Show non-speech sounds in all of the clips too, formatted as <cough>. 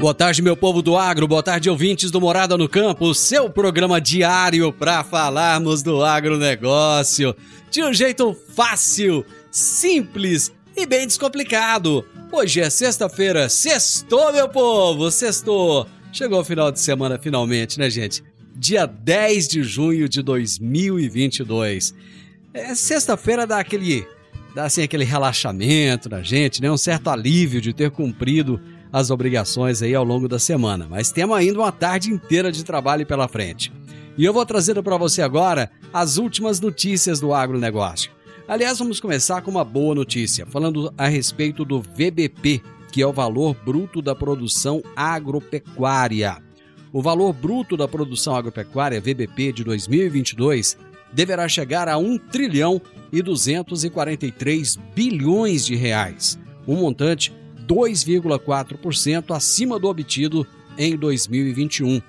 Boa tarde, meu povo do agro, boa tarde, ouvintes do Morada no Campo, seu programa diário para falarmos do agronegócio de um jeito fácil, simples e bem descomplicado. Hoje é sexta-feira, sextou, meu povo, sextou. Chegou o final de semana finalmente, né, gente? Dia 10 de junho de 2022. É, sexta-feira dá aquele, dá assim aquele relaxamento na gente, né? Um certo alívio de ter cumprido as obrigações aí ao longo da semana, mas temos ainda uma tarde inteira de trabalho pela frente. E eu vou trazendo para você agora as últimas notícias do agronegócio. Aliás, vamos começar com uma boa notícia, falando a respeito do VBP, que é o valor bruto da produção agropecuária. O valor bruto da produção agropecuária VBP de 2022 deverá chegar a 1 trilhão e 243 bilhões de reais, um montante 2,4% acima do obtido em 2021,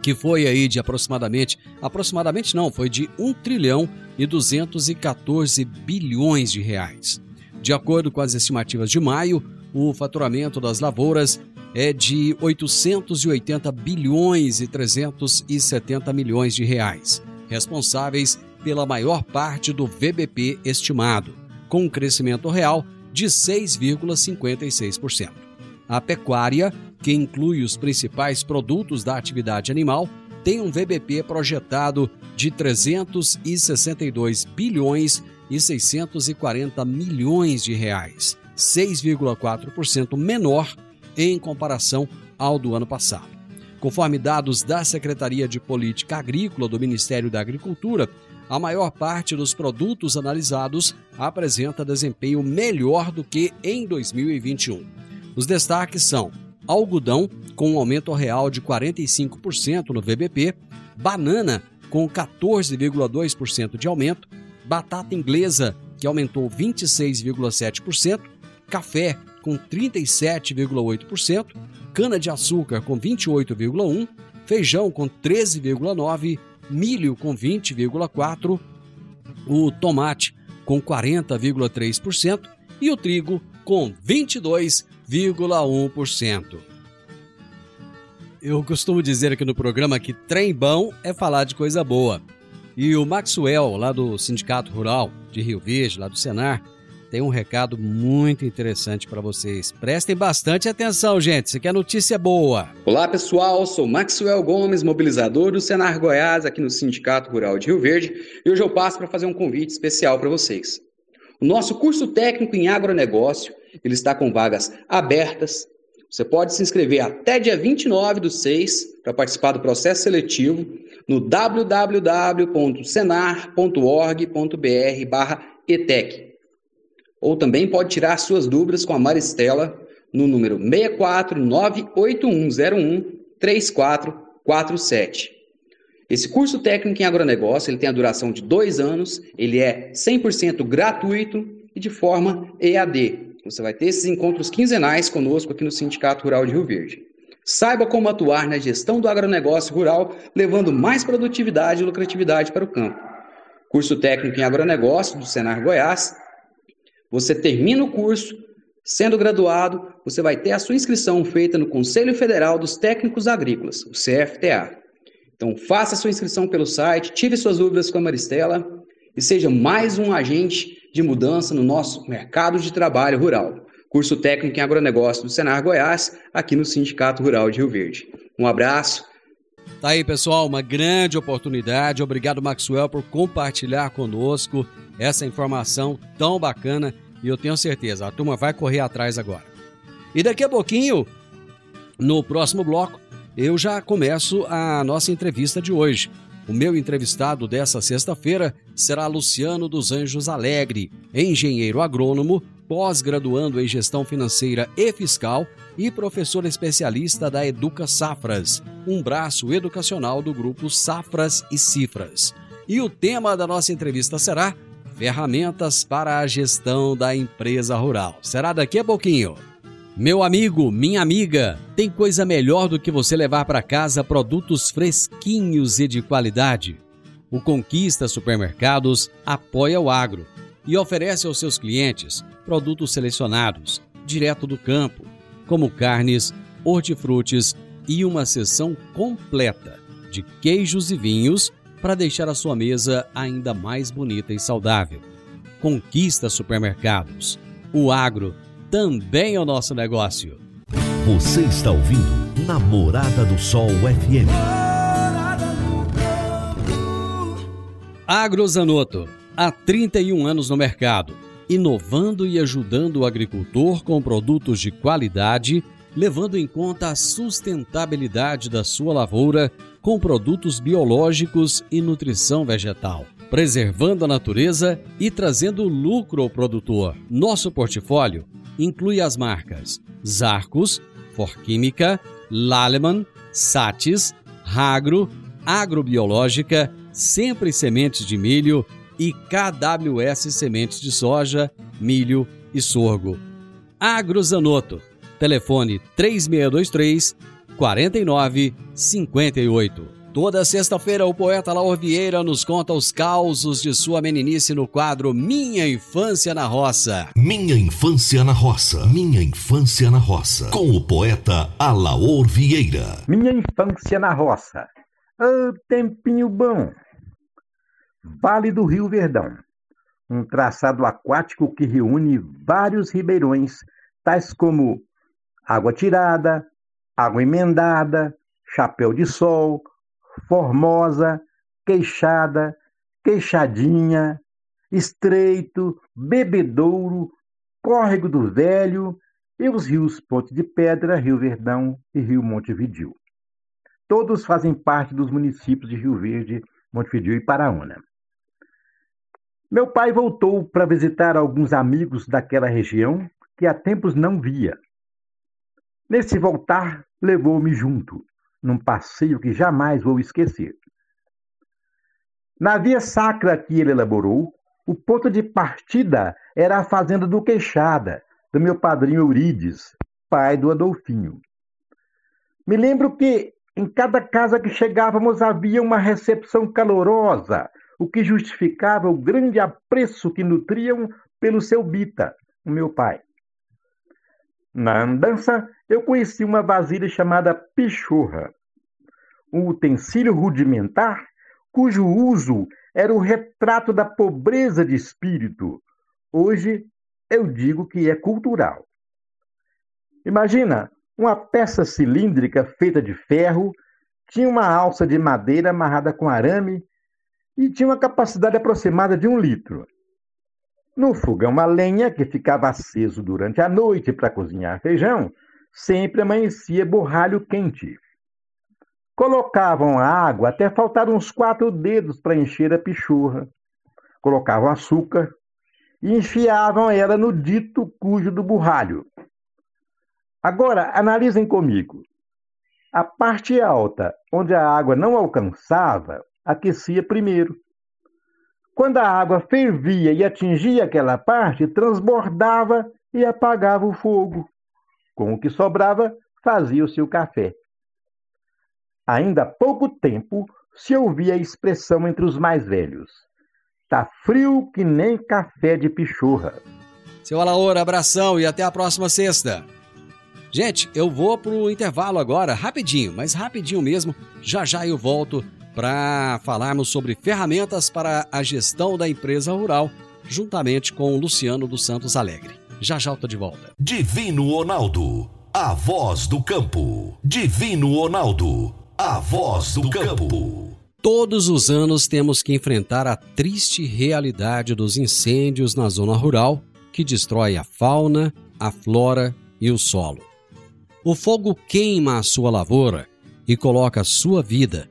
que foi aí de aproximadamente, aproximadamente não, foi de 1 trilhão e 214 bilhões de reais. De acordo com as estimativas de maio, o faturamento das lavouras é de 880 bilhões e 370 milhões de reais, responsáveis pela maior parte do VBP estimado, com um crescimento real de 6,56%. A pecuária, que inclui os principais produtos da atividade animal, tem um VBP projetado de 362 bilhões e 640 milhões de reais, 6,4% menor em comparação ao do ano passado. Conforme dados da Secretaria de Política Agrícola do Ministério da Agricultura, a maior parte dos produtos analisados apresenta desempenho melhor do que em 2021. Os destaques são algodão, com um aumento real de 45% no VBP, banana, com 14,2% de aumento, batata inglesa, que aumentou 26,7%, café, com 37,8%, cana-de-açúcar, com 28,1%, feijão, com 13,9%, milho com 20,4%, o tomate com 40,3% e o trigo com 22,1%. Eu costumo dizer aqui no programa que trem bom é falar de coisa boa. E o Maxwell, lá do Sindicato Rural de Rio Verde, lá do Senar, tem um recado muito interessante para vocês. Prestem bastante atenção, gente. Isso aqui é notícia boa. Olá, pessoal. Sou Maxwell Gomes, mobilizador do Senar Goiás, aqui no Sindicato Rural de Rio Verde, e hoje eu passo para fazer um convite especial para vocês. O nosso curso técnico em agronegócio, ele está com vagas abertas. Você pode se inscrever até dia 29 do 6 para participar do processo seletivo no www.senar.org.br/etec ou também pode tirar suas dúvidas com a Maristela no número 64981013447. Esse curso técnico em agronegócio ele tem a duração de dois anos, ele é 100% gratuito e de forma EAD. Você vai ter esses encontros quinzenais conosco aqui no Sindicato Rural de Rio Verde. Saiba como atuar na gestão do agronegócio rural, levando mais produtividade e lucratividade para o campo. Curso técnico em agronegócio do Senar Goiás você termina o curso, sendo graduado, você vai ter a sua inscrição feita no Conselho Federal dos Técnicos Agrícolas, o CFTA. Então, faça a sua inscrição pelo site, tire suas dúvidas com a Maristela e seja mais um agente de mudança no nosso mercado de trabalho rural. Curso técnico em agronegócio do Senar Goiás, aqui no Sindicato Rural de Rio Verde. Um abraço Tá aí, pessoal, uma grande oportunidade. Obrigado, Maxwell, por compartilhar conosco essa informação tão bacana e eu tenho certeza, a turma vai correr atrás agora. E daqui a pouquinho, no próximo bloco, eu já começo a nossa entrevista de hoje. O meu entrevistado dessa sexta-feira será Luciano dos Anjos Alegre, engenheiro agrônomo, pós-graduando em gestão financeira e fiscal e professor especialista da Educa Safras, um braço educacional do grupo Safras e Cifras. E o tema da nossa entrevista será Ferramentas para a gestão da empresa rural. Será daqui a pouquinho. Meu amigo, minha amiga, tem coisa melhor do que você levar para casa produtos fresquinhos e de qualidade? O Conquista Supermercados apoia o agro e oferece aos seus clientes produtos selecionados, direto do campo, como carnes, hortifrutis e uma seção completa de queijos e vinhos para deixar a sua mesa ainda mais bonita e saudável. Conquista Supermercados. O agro também é o nosso negócio. Você está ouvindo Namorada do Sol FM. Agrozanoto, há 31 anos no mercado, inovando e ajudando o agricultor com produtos de qualidade, levando em conta a sustentabilidade da sua lavoura com produtos biológicos e nutrição vegetal, preservando a natureza e trazendo lucro ao produtor. Nosso portfólio inclui as marcas Zarcos, Forquímica, Laleman, Satis, Ragro, Agrobiológica, Sempre Sementes de Milho e KWS Sementes de Soja, Milho e Sorgo. Agrozanoto. Telefone 3623 4958. Toda sexta-feira, o poeta Laur Vieira nos conta os causos de sua meninice no quadro Minha Infância na Roça. Minha Infância na Roça. Minha Infância na Roça. Com o poeta Alaor Vieira. Minha Infância na Roça. Ah, tempinho bom. Vale do Rio Verdão. Um traçado aquático que reúne vários ribeirões, tais como Água Tirada, Água Emendada, Chapéu de Sol, Formosa, Queixada, Queixadinha, Estreito, Bebedouro, Córrego do Velho e os rios Ponte de Pedra, Rio Verdão e Rio Montevidil. Todos fazem parte dos municípios de Rio Verde, Montevidil e Paraúna. Meu pai voltou para visitar alguns amigos daquela região que há tempos não via. Nesse voltar, levou-me junto, num passeio que jamais vou esquecer. Na via sacra que ele elaborou, o ponto de partida era a fazenda do Queixada, do meu padrinho Eurides, pai do Adolfinho. Me lembro que em cada casa que chegávamos havia uma recepção calorosa, o que justificava o grande apreço que nutriam pelo seu Bita, o meu pai. Na andança, eu conheci uma vasilha chamada pichorra, um utensílio rudimentar cujo uso era o retrato da pobreza de espírito. Hoje eu digo que é cultural. Imagina uma peça cilíndrica feita de ferro, tinha uma alça de madeira amarrada com arame e tinha uma capacidade aproximada de um litro. No fogão a lenha, que ficava aceso durante a noite para cozinhar feijão, sempre amanhecia borralho quente. Colocavam a água até faltar uns quatro dedos para encher a pichurra. Colocavam açúcar e enfiavam ela no dito cujo do borralho. Agora, analisem comigo. A parte alta, onde a água não alcançava, aquecia primeiro. Quando a água fervia e atingia aquela parte, transbordava e apagava o fogo. Com o que sobrava, fazia o seu café. Ainda há pouco tempo se ouvia a expressão entre os mais velhos: Tá frio que nem café de pichorra. Seu Alaor, abração e até a próxima sexta. Gente, eu vou pro intervalo agora, rapidinho, mas rapidinho mesmo. Já já eu volto para falarmos sobre ferramentas para a gestão da empresa rural, juntamente com o Luciano dos Santos Alegre. Já já estou de volta. Divino Ronaldo, a voz do campo. Divino Ronaldo, a voz do campo. Todos os anos temos que enfrentar a triste realidade dos incêndios na zona rural que destrói a fauna, a flora e o solo. O fogo queima a sua lavoura e coloca a sua vida,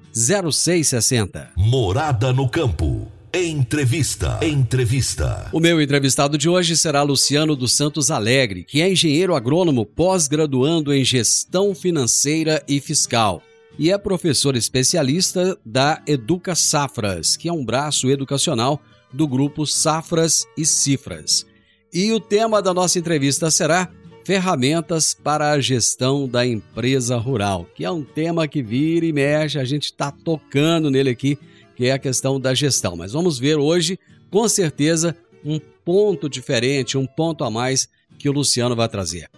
0660. Morada no campo. Entrevista. Entrevista. O meu entrevistado de hoje será Luciano dos Santos Alegre, que é engenheiro agrônomo pós-graduando em gestão financeira e fiscal e é professor especialista da Educa Safras, que é um braço educacional do grupo Safras e Cifras. E o tema da nossa entrevista será ferramentas para a gestão da empresa rural, que é um tema que vira e mexe, a gente está tocando nele aqui, que é a questão da gestão. Mas vamos ver hoje, com certeza, um ponto diferente, um ponto a mais que o Luciano vai trazer.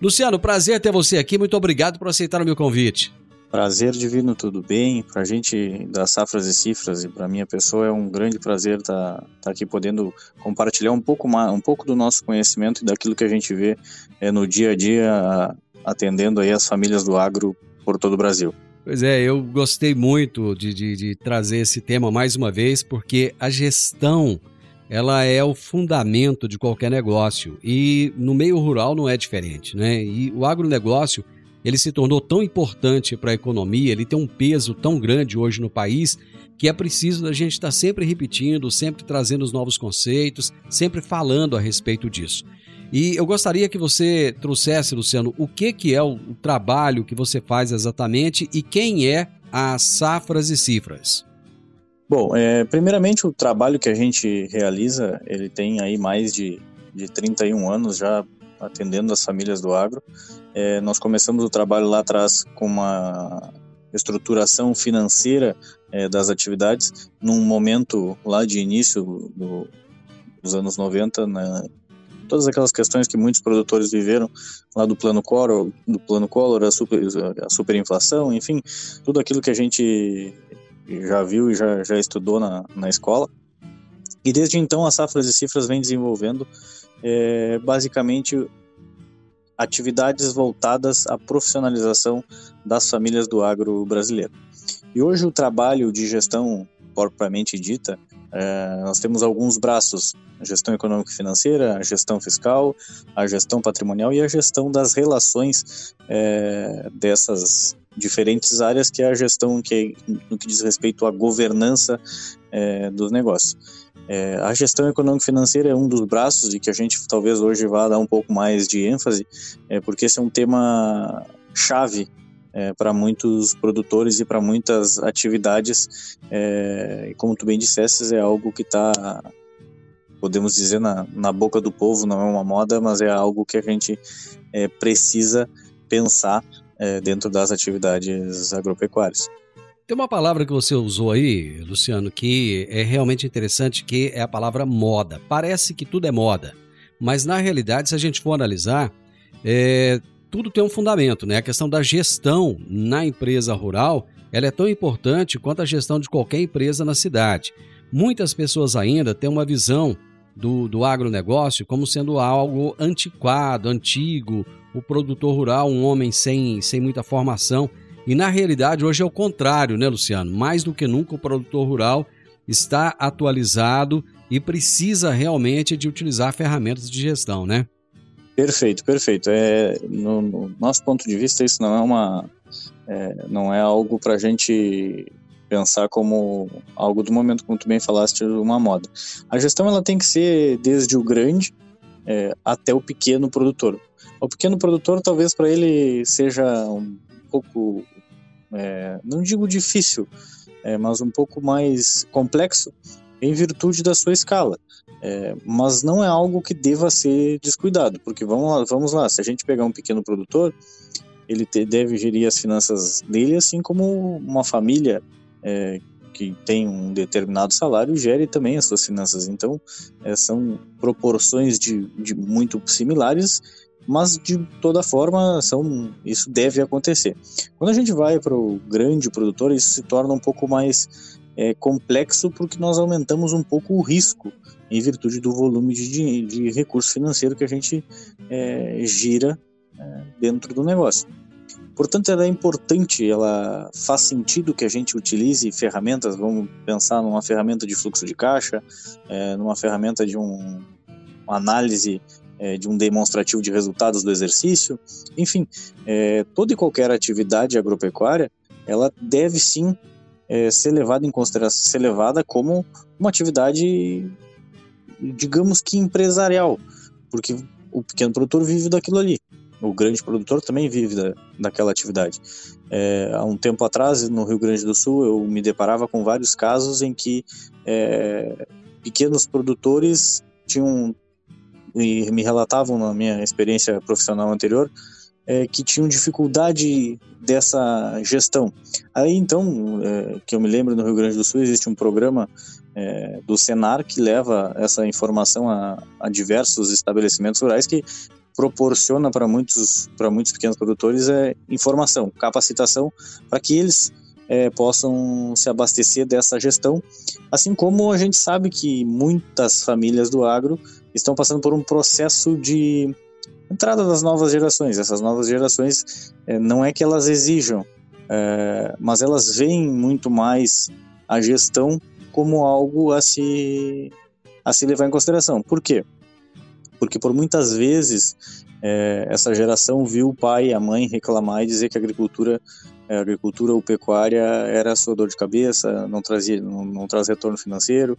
Luciano, prazer ter você aqui, muito obrigado por aceitar o meu convite. Prazer divino, tudo bem? Para a gente das Safras e Cifras e para minha pessoa é um grande prazer estar tá, tá aqui podendo compartilhar um pouco mais, um pouco do nosso conhecimento e daquilo que a gente vê é, no dia a dia atendendo aí as famílias do agro por todo o Brasil. Pois é, eu gostei muito de, de, de trazer esse tema mais uma vez porque a gestão ela é o fundamento de qualquer negócio e no meio rural não é diferente, né? E o agronegócio ele se tornou tão importante para a economia, ele tem um peso tão grande hoje no país que é preciso a gente estar sempre repetindo, sempre trazendo os novos conceitos, sempre falando a respeito disso. E eu gostaria que você trouxesse, Luciano, o que, que é o, trabalho que você faz exatamente e quem é a Safras e Cifras. Bom, é, primeiramente o trabalho que a gente realiza, ele tem aí mais de, de 31 anos já atendendo as famílias do agro. É, nós começamos o trabalho lá atrás com uma estruturação financeira é, das atividades, num momento lá de início do, dos anos 90, né, todas aquelas questões que muitos produtores viveram lá do plano Collor, do plano Collor, a, super, a superinflação, enfim, tudo aquilo que a gente já viu e já, já estudou na, na escola. E desde então a Safras e Cifras vem desenvolvendo é, basicamente atividades voltadas à profissionalização das famílias do agro brasileiro. E hoje o trabalho de gestão propriamente dita, é, nós temos alguns braços: a gestão econômica e financeira, a gestão fiscal, a gestão patrimonial e a gestão das relações é, dessas diferentes áreas, que é a gestão que, no que diz respeito à governança é, dos negócios. É, a gestão econômico-financeira é um dos braços e que a gente talvez hoje vá dar um pouco mais de ênfase, é, porque esse é um tema chave é, para muitos produtores e para muitas atividades. É, e como tu bem disseste, é algo que está, podemos dizer, na, na boca do povo, não é uma moda, mas é algo que a gente é, precisa pensar é, dentro das atividades agropecuárias. Tem uma palavra que você usou aí, Luciano, que é realmente interessante, que é a palavra moda. Parece que tudo é moda, mas na realidade, se a gente for analisar, é, tudo tem um fundamento, né? A questão da gestão na empresa rural, ela é tão importante quanto a gestão de qualquer empresa na cidade. Muitas pessoas ainda têm uma visão do, do agronegócio como sendo algo antiquado, antigo, o produtor rural, um homem sem, sem muita formação. E na realidade, hoje é o contrário, né, Luciano? Mais do que nunca, o produtor rural está atualizado e precisa realmente de utilizar ferramentas de gestão, né? Perfeito, perfeito. É, no, no nosso ponto de vista, isso não é uma, é, não é algo para a gente pensar como algo do momento, como tu bem falaste, uma moda. A gestão ela tem que ser desde o grande é, até o pequeno produtor. O pequeno produtor, talvez para ele seja um pouco é, não digo difícil, é, mas um pouco mais complexo em virtude da sua escala. É, mas não é algo que deva ser descuidado, porque vamos lá, vamos lá, se a gente pegar um pequeno produtor, ele te, deve gerir as finanças dele assim como uma família é, que tem um determinado salário gere também as suas finanças. Então, é, são proporções de, de muito similares, mas de toda forma são, isso deve acontecer. Quando a gente vai para o grande produtor, isso se torna um pouco mais é, complexo porque nós aumentamos um pouco o risco em virtude do volume de, de recurso financeiro que a gente é, gira é, dentro do negócio. Portanto, ela é importante, ela faz sentido que a gente utilize ferramentas, vamos pensar numa ferramenta de fluxo de caixa, é, numa ferramenta de um, uma análise é, de um demonstrativo de resultados do exercício, enfim, é, toda e qualquer atividade agropecuária, ela deve sim é, ser levada em consideração, ser levada como uma atividade, digamos que empresarial, porque o pequeno produtor vive daquilo ali o grande produtor também vive da, daquela atividade. É, há um tempo atrás, no Rio Grande do Sul, eu me deparava com vários casos em que é, pequenos produtores tinham, e me relatavam na minha experiência profissional anterior, é, que tinham dificuldade dessa gestão. Aí então, é, que eu me lembro no Rio Grande do Sul, existe um programa é, do Senar que leva essa informação a, a, diversos estabelecimentos rurais que proporciona para muitos, muitos pequenos produtores é informação, capacitação, para que eles é, possam se abastecer dessa gestão, assim como a gente sabe que muitas famílias do agro estão passando por um processo de entrada das novas gerações. Essas novas gerações é, não é que elas exijam, é, mas elas veem muito mais a gestão como algo a se a se levar em consideração. Por quê? Porque por muitas vezes é, essa geração viu o pai e a mãe reclamar e dizer que a agricultura, a agricultura ou pecuária era sua dor de cabeça, não trazia, não, não traz retorno financeiro,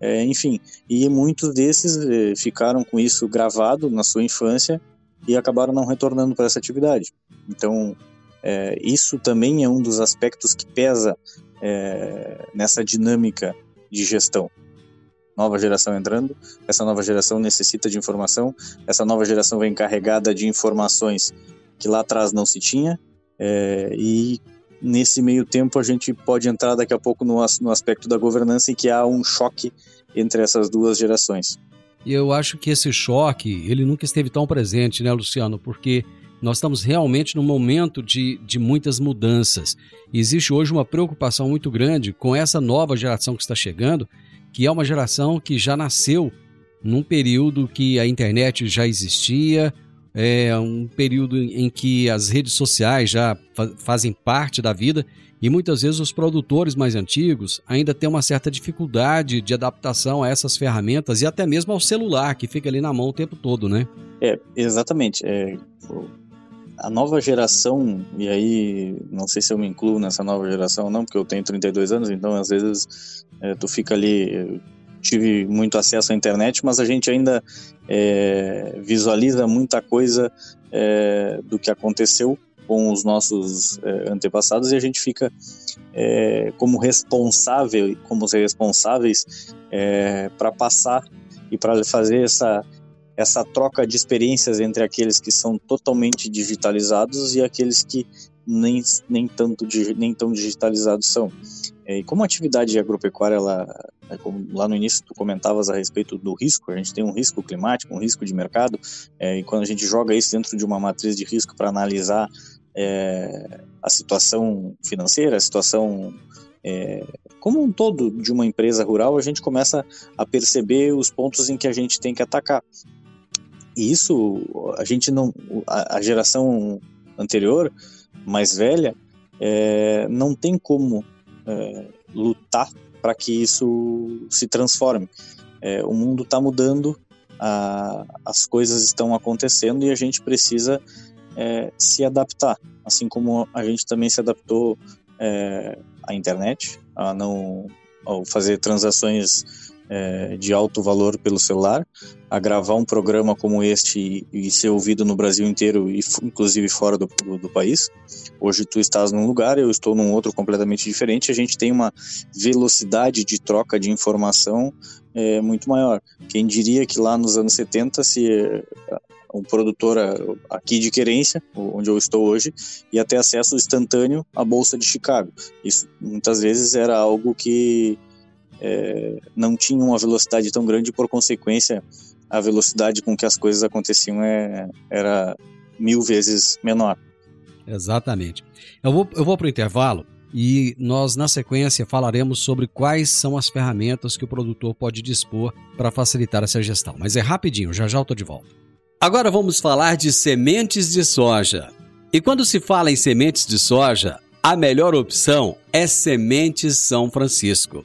é, enfim. E muitos desses é, ficaram com isso gravado na sua infância e acabaram não retornando para essa atividade. Então, é, isso também é um dos aspectos que pesa é, nessa dinâmica de gestão nova geração entrando, essa nova geração necessita de informação, essa nova geração vem carregada de informações que lá atrás não se tinha, é, e nesse meio tempo a gente pode entrar daqui a pouco no, no aspecto da governança em que há um choque entre essas duas gerações. E eu acho que esse choque, ele nunca esteve tão presente, né, Luciano? Porque nós estamos realmente num momento de, de muitas mudanças. Existe hoje uma preocupação muito grande com essa nova geração que está chegando, que é uma geração que já nasceu num período que a internet já existia, é um período em que as redes sociais já fazem parte da vida e muitas vezes os produtores mais antigos ainda têm uma certa dificuldade de adaptação a essas ferramentas e até mesmo ao celular que fica ali na mão o tempo todo, né? É, exatamente. É, a nova geração, e aí não sei se eu me incluo nessa nova geração ou não, porque eu tenho 32 anos, então às vezes é, tu fica ali. Tive muito acesso à internet, mas a gente ainda é, visualiza muita coisa é, do que aconteceu com os nossos é, antepassados e a gente fica é, como responsável, como responsáveis é, para passar e para fazer essa essa troca de experiências entre aqueles que são totalmente digitalizados e aqueles que nem, nem tanto nem tão digitalizados são. É, e como a atividade agropecuária, ela, é lá no início tu comentavas a respeito do risco, a gente tem um risco climático, um risco de mercado, é, e quando a gente joga isso dentro de uma matriz de risco para analisar é, a situação financeira, a situação é, como um todo de uma empresa rural, a gente começa a perceber os pontos em que a gente tem que atacar. E isso a gente não, a, a geração anterior, mais velha, é, não tem como é, lutar para que isso se transforme. É, o mundo está mudando, a, as coisas estão acontecendo e a gente precisa é, se adaptar, assim como a gente também se adaptou é, à internet, a não ao fazer transações é, de alto valor pelo celular, a gravar um programa como este e, ser ouvido no Brasil inteiro e inclusive fora do, do, do, país. Hoje tu estás num lugar, eu estou num outro completamente diferente. A gente tem uma velocidade de troca de informação é, muito maior. Quem diria que lá nos anos 70 se um produtor aqui de querência, onde eu estou hoje, ia ter acesso instantâneo à Bolsa de Chicago. Isso muitas vezes era algo que é, não tinha uma velocidade tão grande, por consequência, a velocidade com que as coisas aconteciam é, era mil vezes menor. Exatamente. Eu vou, eu vou para o intervalo e nós, na sequência, falaremos sobre quais são as ferramentas que o produtor pode dispor para facilitar essa gestão. Mas é rapidinho, já já eu estou de volta. Agora vamos falar de sementes de soja. E quando se fala em sementes de soja, a melhor opção é Sementes São Francisco.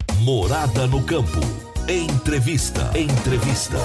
Morada no campo. Entrevista. Entrevista.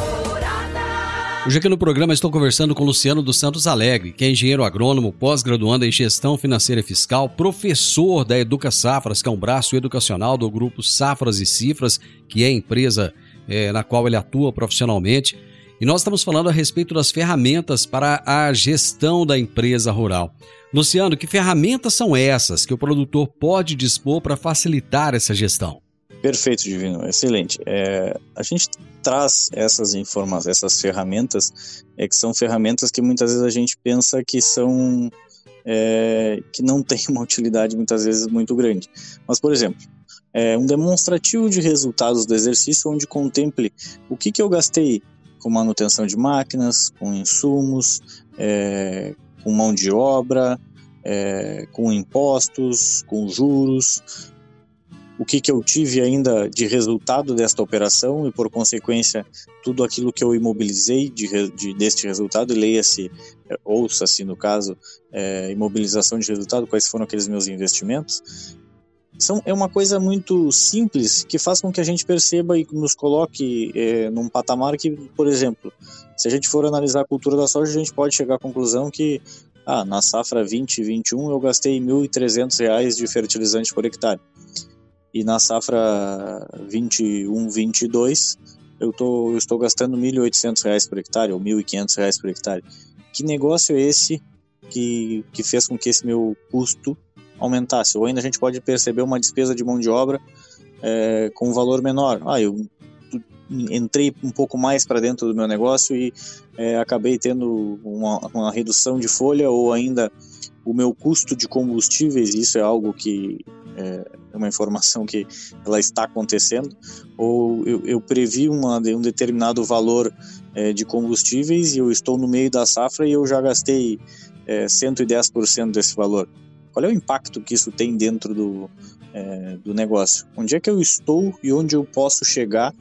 Hoje aqui no programa estou conversando com Luciano dos Santos Alegre, que é engenheiro agrônomo, pós-graduando em gestão financeira e fiscal, professor da Educa Safras, que é um braço educacional do grupo Safras e Cifras, que é a empresa é, na qual ele atua profissionalmente. E nós estamos falando a respeito das ferramentas para a gestão da empresa rural. Luciano, que ferramentas são essas que o produtor pode dispor para facilitar essa gestão? Perfeito, Divino, excelente. É, a gente traz essas informações, essas ferramentas, é que são ferramentas que muitas vezes a gente pensa que são é, que não tem uma utilidade muitas vezes muito grande. Mas, por exemplo, é um demonstrativo de resultados do exercício onde contemple o que, que eu gastei com manutenção de máquinas, com insumos, é, com mão de obra, é, com impostos, com juros, o que, que eu tive ainda de resultado desta operação e, por consequência, tudo aquilo que eu imobilizei de, de deste resultado, leia-se, é, ouça-se no caso, é, imobilização de resultado, quais foram aqueles meus investimentos. São, é uma coisa muito simples que faz com que a gente perceba e nos coloque é, num patamar que, por exemplo, se a gente for analisar a cultura da soja, a gente pode chegar à conclusão que ah, na safra 2021 eu gastei R$ 1.300 de fertilizante por hectare e na safra 21, 22 eu, eu estou gastando R$ 1.800 por hectare ou R$ 1.500 por hectare. Que negócio é esse que, que fez com que esse meu custo aumentasse? Ou ainda a gente pode perceber uma despesa de mão de obra é, com um valor menor. Ah, eu entrei um pouco mais para dentro do meu negócio e é, acabei tendo uma, uma redução de folha ou ainda o meu custo de combustíveis, isso é algo que é, é uma informação que ela está acontecendo, ou eu, eu previ uma, um determinado valor é, de combustíveis e eu estou no meio da safra e eu já gastei é, 110% desse valor. Qual é o impacto que isso tem dentro do, é, do negócio? Onde é que eu estou e onde eu posso chegar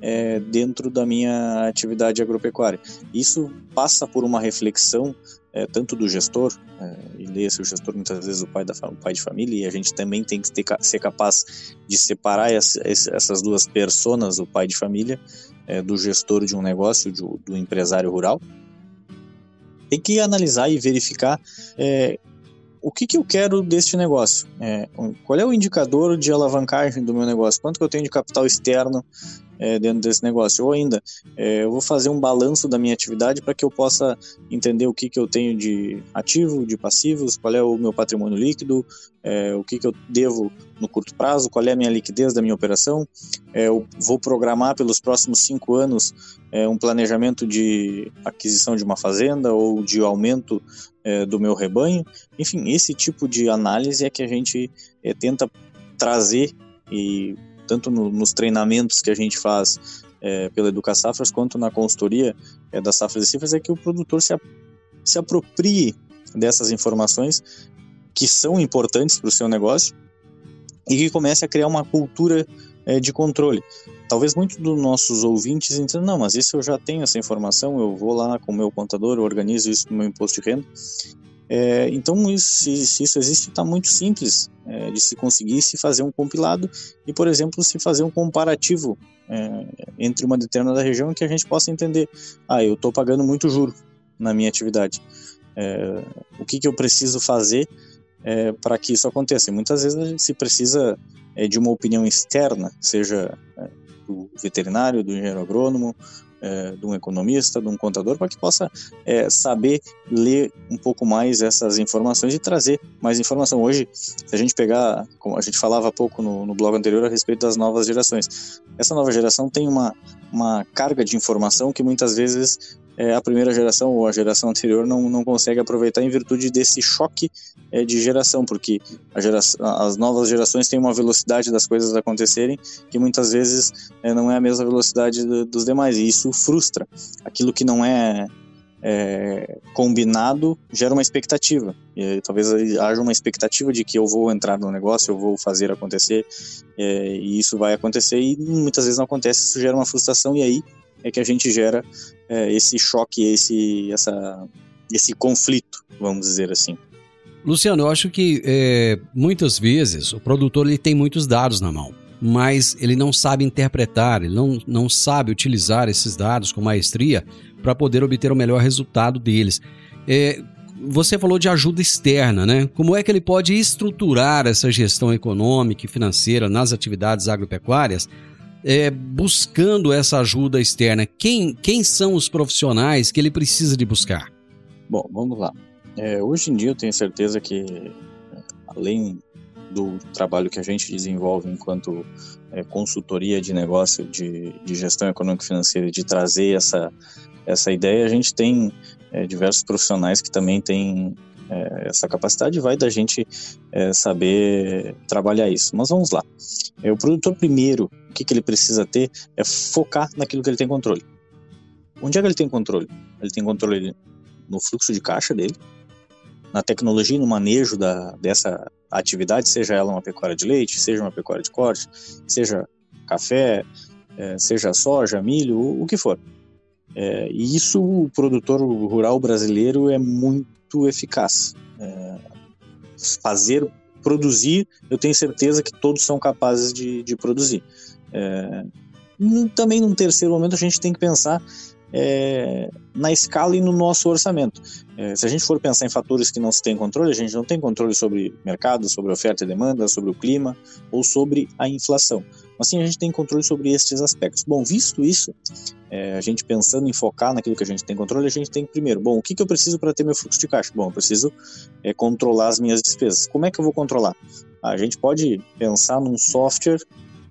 é, dentro da minha atividade agropecuária? Isso passa por uma reflexão é, tanto do gestor, é, e leia-se o gestor muitas vezes o pai, da, o pai de família, e a gente também tem que ter, ser capaz de separar essa, essas duas personas, o pai de família, é, do gestor de um negócio, do, do, empresário rural. Tem que analisar e verificar é, o que, que eu quero deste negócio? É, qual é o indicador de alavancagem do meu negócio? Quanto que eu tenho de capital externo é, dentro desse negócio? Ou ainda, é, eu vou fazer um balanço da minha atividade para que eu possa entender o que, que eu tenho de ativo, de passivos, qual é o meu patrimônio líquido, é, o que, que eu devo no curto prazo, qual é a minha liquidez da minha operação. É, eu vou programar pelos próximos cinco anos é, um planejamento de aquisição de uma fazenda ou de aumento é, do meu rebanho. Enfim, esse tipo de análise é que a gente é, tenta trazer e tanto no, nos treinamentos que a gente faz é, pela Educa Safras quanto na consultoria é, das safras e cifras é que o produtor se, se aproprie dessas informações que são importantes para o seu negócio e que comece a criar uma cultura é, de controle. Talvez muitos dos nossos ouvintes entendam, não, mas isso eu já tenho essa informação, eu vou lá com o meu contador, eu organizo isso no meu imposto de renda. É, então, isso, se, se, isso existe, está muito simples é, de se conseguir se fazer um compilado e, por exemplo, se fazer um comparativo é, entre uma determinada região que a gente possa entender, ah, eu estou pagando muito juro na minha atividade. É, o que, que eu preciso fazer é, para que isso aconteça? E muitas vezes se precisa é, de uma opinião externa, seja do veterinário, do engenheiro agrônomo, é, de um economista, de um contador, para que possa é, saber ler um pouco mais essas informações e trazer mais informação. Hoje, se a gente pegar, como a gente falava há pouco no, no blog anterior a respeito das novas gerações, essa nova geração tem uma, uma carga de informação que muitas vezes é, a primeira geração ou a geração anterior não, não consegue aproveitar em virtude desse choque é, de geração, porque geração, as novas gerações têm uma velocidade das coisas acontecerem que muitas vezes é, não é a mesma velocidade do, dos demais, e isso frustra. Aquilo que não é, é combinado gera uma expectativa. E, talvez haja uma expectativa de que eu vou entrar no negócio, eu vou fazer acontecer, é, e isso vai acontecer, e muitas vezes não acontece, isso gera uma frustração, e aí é que a gente gera é, esse choque, esse, essa, esse conflito, vamos dizer assim. Luciano, eu acho que é, muitas vezes o produtor ele tem muitos dados na mão, mas ele não sabe interpretar, ele não, não sabe utilizar esses dados com maestria para poder obter o melhor resultado deles. É, você falou de ajuda externa, né? Como é que ele pode estruturar essa gestão econômica e financeira nas atividades agropecuárias é, buscando essa ajuda externa? Quem, quem são os profissionais que ele precisa de buscar? Bom, vamos lá. É, hoje em dia eu tenho certeza que, além do trabalho que a gente desenvolve enquanto é, consultoria de negócio, de, de gestão econômica financeira, de trazer essa, essa ideia, a gente tem é, diversos profissionais que também têm é, essa capacidade, vai da gente é, saber trabalhar isso. Mas vamos lá. É, o produtor, primeiro, o que, que ele precisa ter é focar naquilo que ele tem controle. Onde é que ele tem controle? Ele tem controle no fluxo de caixa dele, na tecnologia no manejo da, dessa atividade, seja ela uma pecuária de leite, seja uma pecuária de corte, seja café, é, seja soja, milho, o, o que for. É, e isso o produtor rural brasileiro é muito eficaz. É, fazer, produzir, eu tenho certeza que todos são capazes de, de produzir. É, também num terceiro momento a gente tem que pensar é, na escala e no nosso orçamento. É, se a gente for pensar em fatores que não se tem controle, a gente não tem controle sobre mercado, sobre oferta e demanda, sobre o clima ou sobre a inflação. Mas sim a gente tem controle sobre estes aspectos. Bom, visto isso, é, a gente pensando em focar naquilo que a gente tem controle, a gente tem que primeiro, bom, o que, que eu preciso para ter meu fluxo de caixa? Bom, eu preciso é, controlar as minhas despesas. Como é que eu vou controlar? A gente pode pensar num software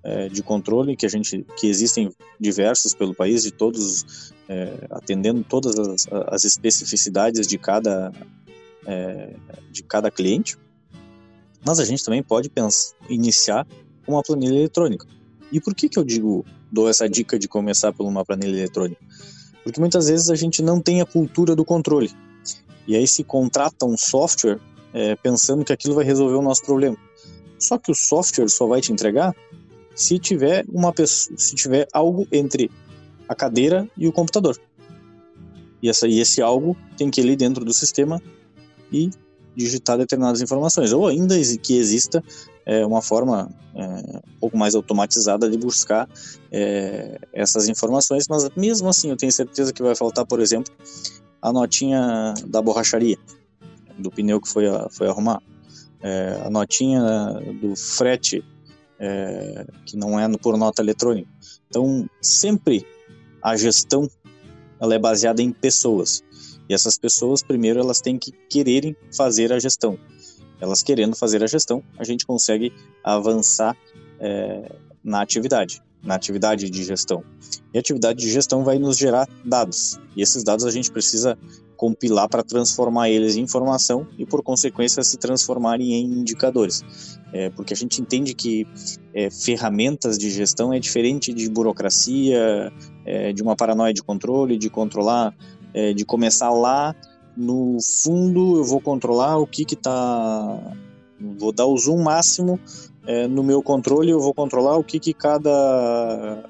é, de controle que a gente que existem diversos pelo país de todos é, atendendo todas as, as, especificidades de cada é, de cada cliente. Mas a gente também pode pensar, iniciar uma planilha eletrônica. E por que que eu digo dou essa dica de começar por uma planilha eletrônica? Porque muitas vezes a gente não tem a cultura do controle. E aí se contrata um software é, pensando que aquilo vai resolver o nosso problema. Só que o software só vai te entregar se tiver uma pessoa, se tiver algo entre a cadeira e o computador. E, essa, e esse algo tem que ir dentro do sistema e digitar determinadas informações. Ou ainda que exista é, uma forma é, um pouco mais automatizada de buscar é, essas informações, mas mesmo assim eu tenho certeza que vai faltar, por exemplo, a notinha da borracharia. do pneu que foi, foi arrumar, é, a notinha do frete é, que não é por nota eletrônica. Então, sempre a gestão ela é baseada em pessoas. E essas pessoas, primeiro, elas têm que quererem fazer a gestão. Elas querendo fazer a gestão, a gente consegue avançar é, na atividade, na atividade de gestão. E a atividade de gestão vai nos gerar dados. E esses dados a gente precisa compilar para transformar eles em informação e, por consequência, se transformarem em indicadores. É, porque a gente entende que é, ferramentas de gestão é diferente de burocracia, é, de uma paranoia de controle, de controlar, é, de começar lá no fundo eu vou controlar o que está vou dar o zoom máximo é, no meu controle eu vou controlar o que que cada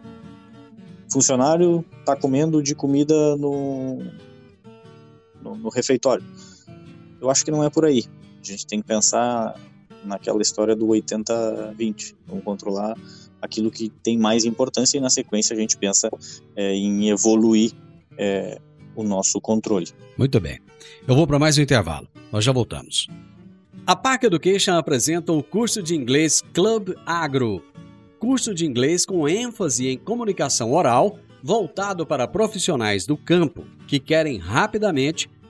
funcionário está comendo de comida no, no, no refeitório. Eu acho que não é por aí. A gente tem que pensar naquela história do 80-20. Vamos controlar aquilo que tem mais importância e na sequência a gente pensa é, em evoluir é, o nosso controle. Muito bem. Eu vou para mais um intervalo. Nós já voltamos. A Park Education apresenta o curso de inglês Club Agro. Curso de inglês com ênfase em comunicação oral, voltado para profissionais do campo que querem rapidamente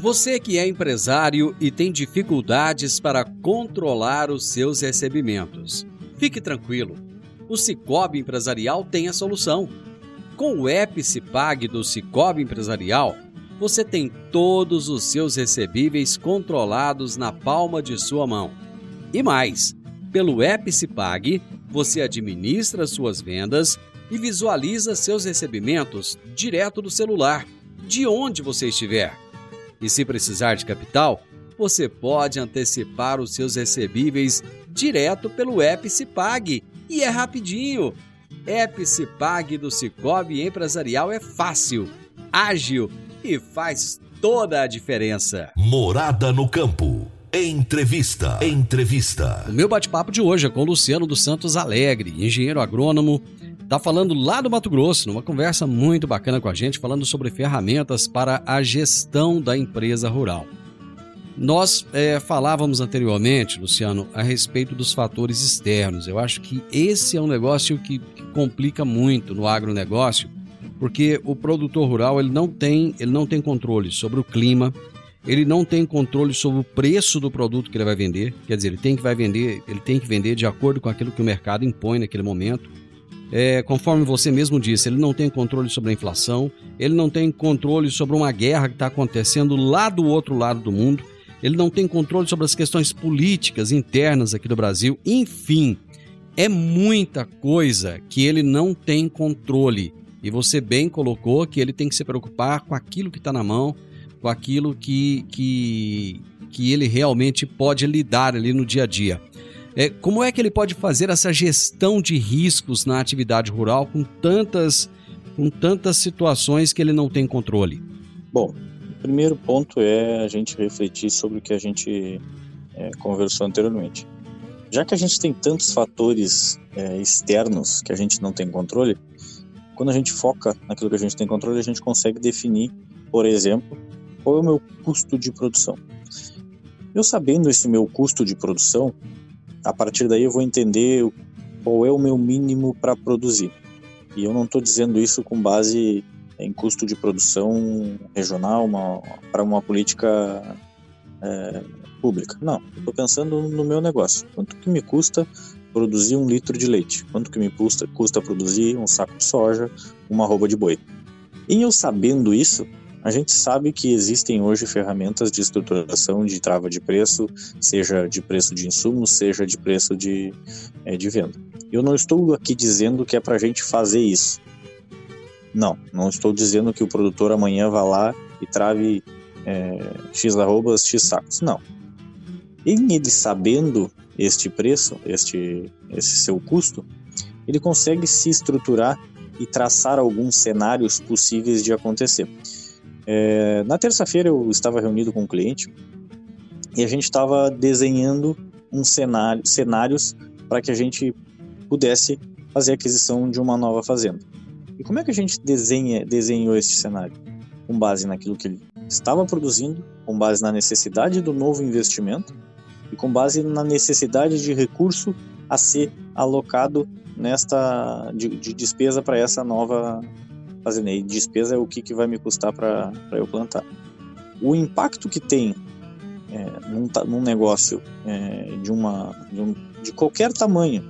Você que é empresário e tem dificuldades para controlar os seus recebimentos, fique tranquilo. O Cicobi Empresarial tem a solução. Com o app do Cicobi Empresarial, você tem todos os seus recebíveis controlados na palma de sua mão. E mais, pelo Epicipag, você administra suas vendas e visualiza seus recebimentos direto do celular, de onde você estiver. E se precisar de capital, você pode antecipar os seus recebíveis direto pelo Epicipag e é rapidinho. Epicipag do Cicobi Empresarial é fácil, ágil e faz toda a diferença. Morada no campo. Entrevista. Entrevista. O meu bate-papo de hoje é com Luciano dos Santos Alegre, engenheiro agrônomo. Tá falando lá do Mato Grosso, numa conversa muito bacana com a gente, falando sobre ferramentas para a gestão da empresa rural. Nós é, falávamos anteriormente, Luciano, a respeito dos fatores externos. Eu acho que esse é um negócio que, que complica muito no agronegócio, porque o produtor rural ele não tem, ele não tem controle sobre o clima, ele não tem controle sobre o preço do produto que ele vai vender, quer dizer, ele tem que vai vender, ele tem que vender de acordo com aquilo que o mercado impõe naquele momento. É, conforme você mesmo disse, ele não tem controle sobre a inflação, ele não tem controle sobre uma guerra que está acontecendo lá do outro lado do mundo, ele não tem controle sobre as questões políticas internas aqui do Brasil, enfim, é muita coisa que ele não tem controle. E você bem colocou que ele tem que se preocupar com aquilo que está na mão, com aquilo que, que, que ele realmente pode lidar ali no dia a dia. É, como é que ele pode fazer essa gestão de riscos na atividade rural com tantas, com tantas situações que ele não tem controle? Bom, o primeiro ponto é a gente refletir sobre o que a gente é, conversou anteriormente. Já que a gente tem tantos fatores é, externos que a gente não tem controle, quando a gente foca naquilo que a gente tem controle, a gente consegue definir, por exemplo, qual é o meu custo de produção. Eu sabendo esse meu custo de produção, a partir daí eu vou entender qual é o meu mínimo para produzir. E eu não estou dizendo isso com base em custo de produção regional para uma política é, pública. Não, estou pensando no meu negócio. Quanto que me custa produzir um litro de leite? Quanto que me custa, custa produzir um saco de soja, uma roupa de boi? E eu sabendo isso, a gente sabe que existem hoje ferramentas de estruturação de trava de preço, seja de preço de insumos, seja de preço de, é, de venda. Eu não estou aqui dizendo que é para a gente fazer isso. Não, não estou dizendo que o produtor amanhã vá lá e trave é, X arrobas, X sacos. Não. Em ele sabendo este preço, este, esse seu custo, ele consegue se estruturar e traçar alguns cenários possíveis de acontecer. É, na terça-feira eu estava reunido com um cliente e a gente estava desenhando um cenário, cenários para que a gente pudesse fazer a aquisição de uma nova fazenda. E como é que a gente desenha, desenhou esse cenário? Com base naquilo que ele estava produzindo, com base na necessidade do novo investimento e com base na necessidade de recurso a ser alocado nesta de, de despesa para essa nova fazenda. E despesa é o que, que vai me custar para eu plantar. O impacto que tem é, num, num, negócio é, de, uma, de, um, de, qualquer tamanho,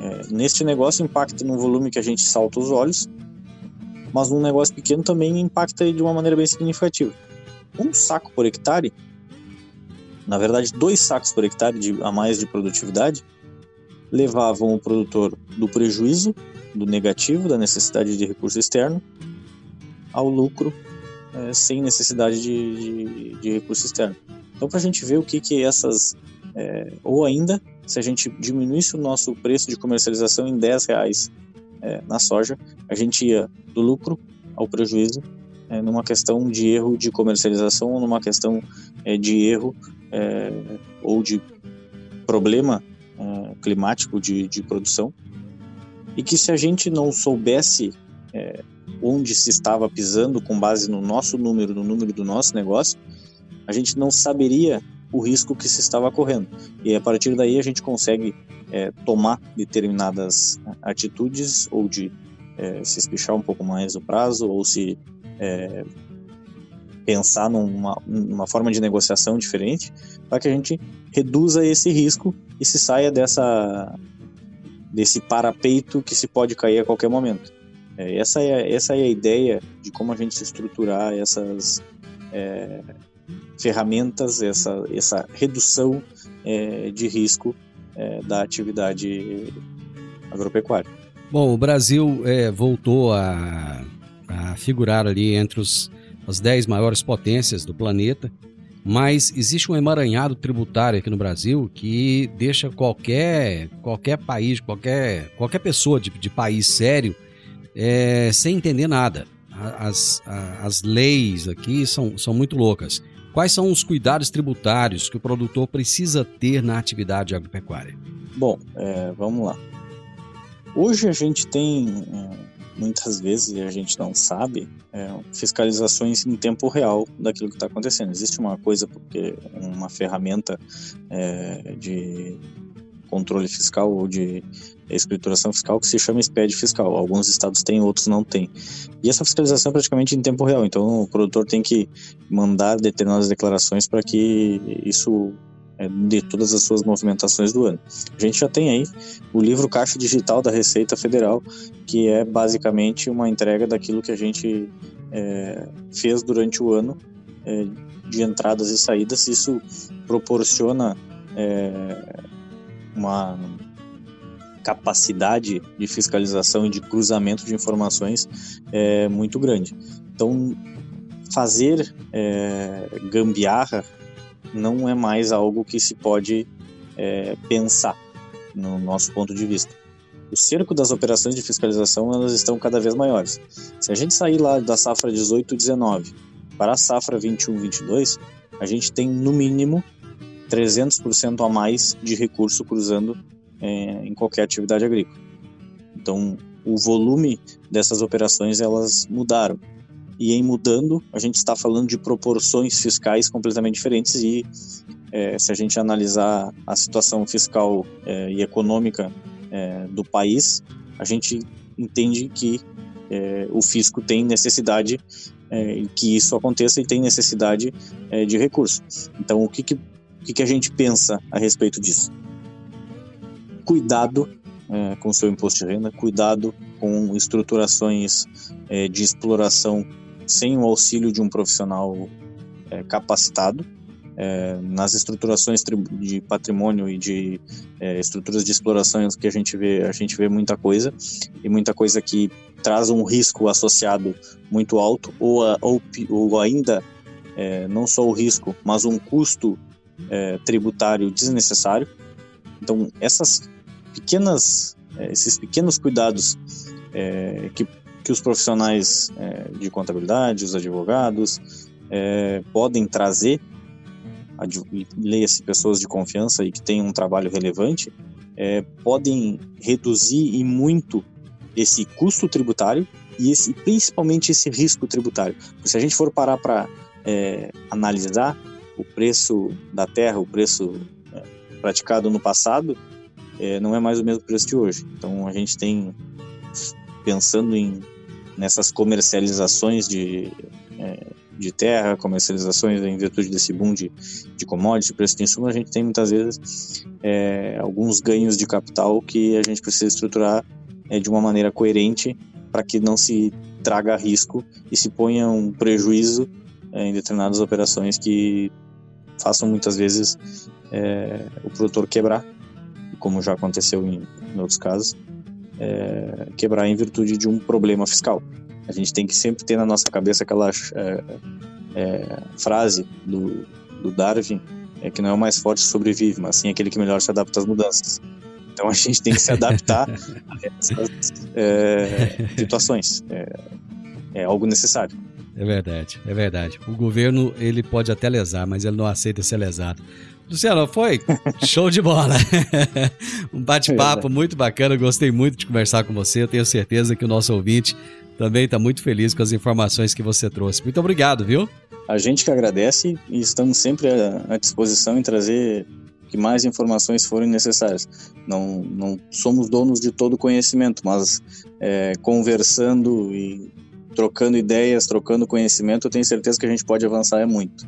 é, neste negócio impacta no volume que a gente salta os olhos, mas num negócio pequeno também impacta de uma maneira bem significativa. Um saco por hectare, na verdade dois sacos por hectare de, a mais de produtividade, levavam o produtor do prejuízo, do negativo, da necessidade de recurso externo, ao lucro é, sem necessidade de, de, de, recurso externo. Então, para a gente ver o que, que essas. É, ou ainda, se a gente diminuísse o nosso preço de comercialização em 10 reais é, na soja, a gente ia do lucro ao prejuízo é, numa questão de erro de comercialização ou numa questão é, de erro é, ou de problema é, climático de, de produção e que se a gente não soubesse é, onde se estava pisando com base no nosso número, no número do nosso negócio, a gente não saberia o risco que se estava correndo. E a partir daí a gente consegue é, tomar determinadas atitudes ou de é, se espichar um pouco mais o prazo ou se é, pensar numa, numa forma de negociação diferente para que a gente reduza esse risco e se saia dessa desse parapeito que se pode cair a qualquer momento. É, essa, é, essa é a ideia de como a gente se estruturar essas é, ferramentas, essa, essa redução é, de risco é, da atividade agropecuária. Bom, o Brasil é, voltou a, a figurar ali entre os, as 10 maiores potências do planeta mas existe um emaranhado tributário aqui no Brasil que deixa qualquer, qualquer país, qualquer, qualquer pessoa de, de país sério é, sem entender nada. As, as leis aqui são, são muito loucas. Quais são os cuidados tributários que o produtor precisa ter na atividade agropecuária? Bom, é, vamos lá. Hoje a gente tem é, muitas vezes a gente não sabe é, fiscalizações em tempo real daquilo que está acontecendo. Existe uma coisa porque uma ferramenta é, de controle fiscal ou de escrituração fiscal que se chama SPED fiscal. Alguns estados têm, outros não têm. E essa fiscalização é praticamente em tempo real. Então o produtor tem que mandar determinadas declarações para que isso de todas as suas movimentações do ano. A gente já tem aí o livro Caixa Digital da Receita Federal, que é basicamente uma entrega daquilo que a gente é, fez durante o ano é, de entradas e saídas. Isso proporciona é, uma capacidade de fiscalização e de cruzamento de informações é muito grande. Então, fazer é, gambiarra não é mais algo que se pode é, pensar no nosso ponto de vista. O cerco das operações de fiscalização elas estão cada vez maiores. Se a gente sair lá da safra 18-19 para a safra 21-22, a gente tem no mínimo 300% a mais de recurso cruzando é, em qualquer atividade agrícola. Então, o volume dessas operações elas mudaram e em mudando, a gente está falando de proporções fiscais completamente diferentes e é, se a gente analisar a situação fiscal é, e econômica é, do país, a gente entende que é, o fisco tem necessidade é, que isso aconteça e tem necessidade é, de recursos. Então, o que, que, o que, que a gente pensa a respeito disso? Cuidado é, com o seu imposto de renda, cuidado com estruturações é, de exploração sem o auxílio de um profissional é, capacitado. É, nas estruturações de patrimônio e de é, estruturas de exploração que a gente vê, a gente vê muita coisa e muita coisa que traz um risco associado muito alto ou, a, ou, ou ainda é, não só o risco, mas um custo tributário desnecessário. Então essas pequenas, esses pequenos cuidados que, que os profissionais de contabilidade, os advogados podem trazer leia-se pessoas de confiança e que têm um trabalho relevante, é, podem reduzir e muito esse custo tributário e esse, principalmente esse risco tributário. Se a gente for parar para é, analisar o preço da terra, o preço é, praticado no passado, é, não é mais o mesmo preço de hoje. Então a gente tem, pensando em nessas comercializações de é, de terra, comercializações em virtude desse boom de, de commodities, preço de insumo, a gente tem muitas vezes é, alguns ganhos de capital que a gente precisa estruturar é, de uma maneira coerente para que não se traga risco e se ponha um prejuízo é, em determinadas operações que façam muitas vezes é, o produtor quebrar, como já aconteceu em, em outros casos, é, quebrar em virtude de um problema fiscal. A gente tem que sempre ter na nossa cabeça aquela é, é, frase do, do Darwin, é que não é o mais forte que sobrevive, mas sim aquele que melhor se adapta às mudanças. Então a gente tem que se adaptar <laughs> a essas é, situações. É, é, algo necessário. É verdade, é verdade. O governo ele pode até lesar, mas ele não aceita ser lesado. Luciano, foi show de bola. <laughs> um bate-papo é muito bacana, gostei muito de conversar com você. Eu tenho certeza que o nosso ouvinte também está muito feliz com as informações que você trouxe. Muito obrigado, viu? A gente que agradece e estamos sempre à disposição em trazer que mais informações forem necessárias. Não, não somos donos de todo o conhecimento, mas é, conversando e trocando ideias, trocando conhecimento, eu tenho certeza que a gente pode avançar é muito.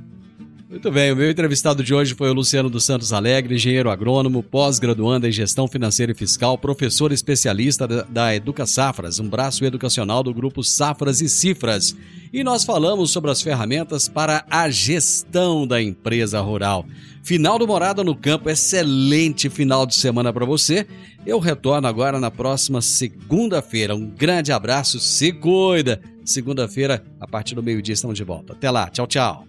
Muito bem, o meu entrevistado de hoje foi o Luciano dos Santos Alegre, engenheiro agrônomo, pós-graduando em gestão financeira e fiscal, professor especialista da Educa Safras, um braço educacional do grupo Safras e Cifras. E nós falamos sobre as ferramentas para a gestão da empresa rural. Final do Morada no Campo, excelente final de semana para você. Eu retorno agora na próxima segunda-feira. Um grande abraço, se cuida. Segunda-feira, a partir do meio-dia, estamos de volta. Até lá, tchau, tchau.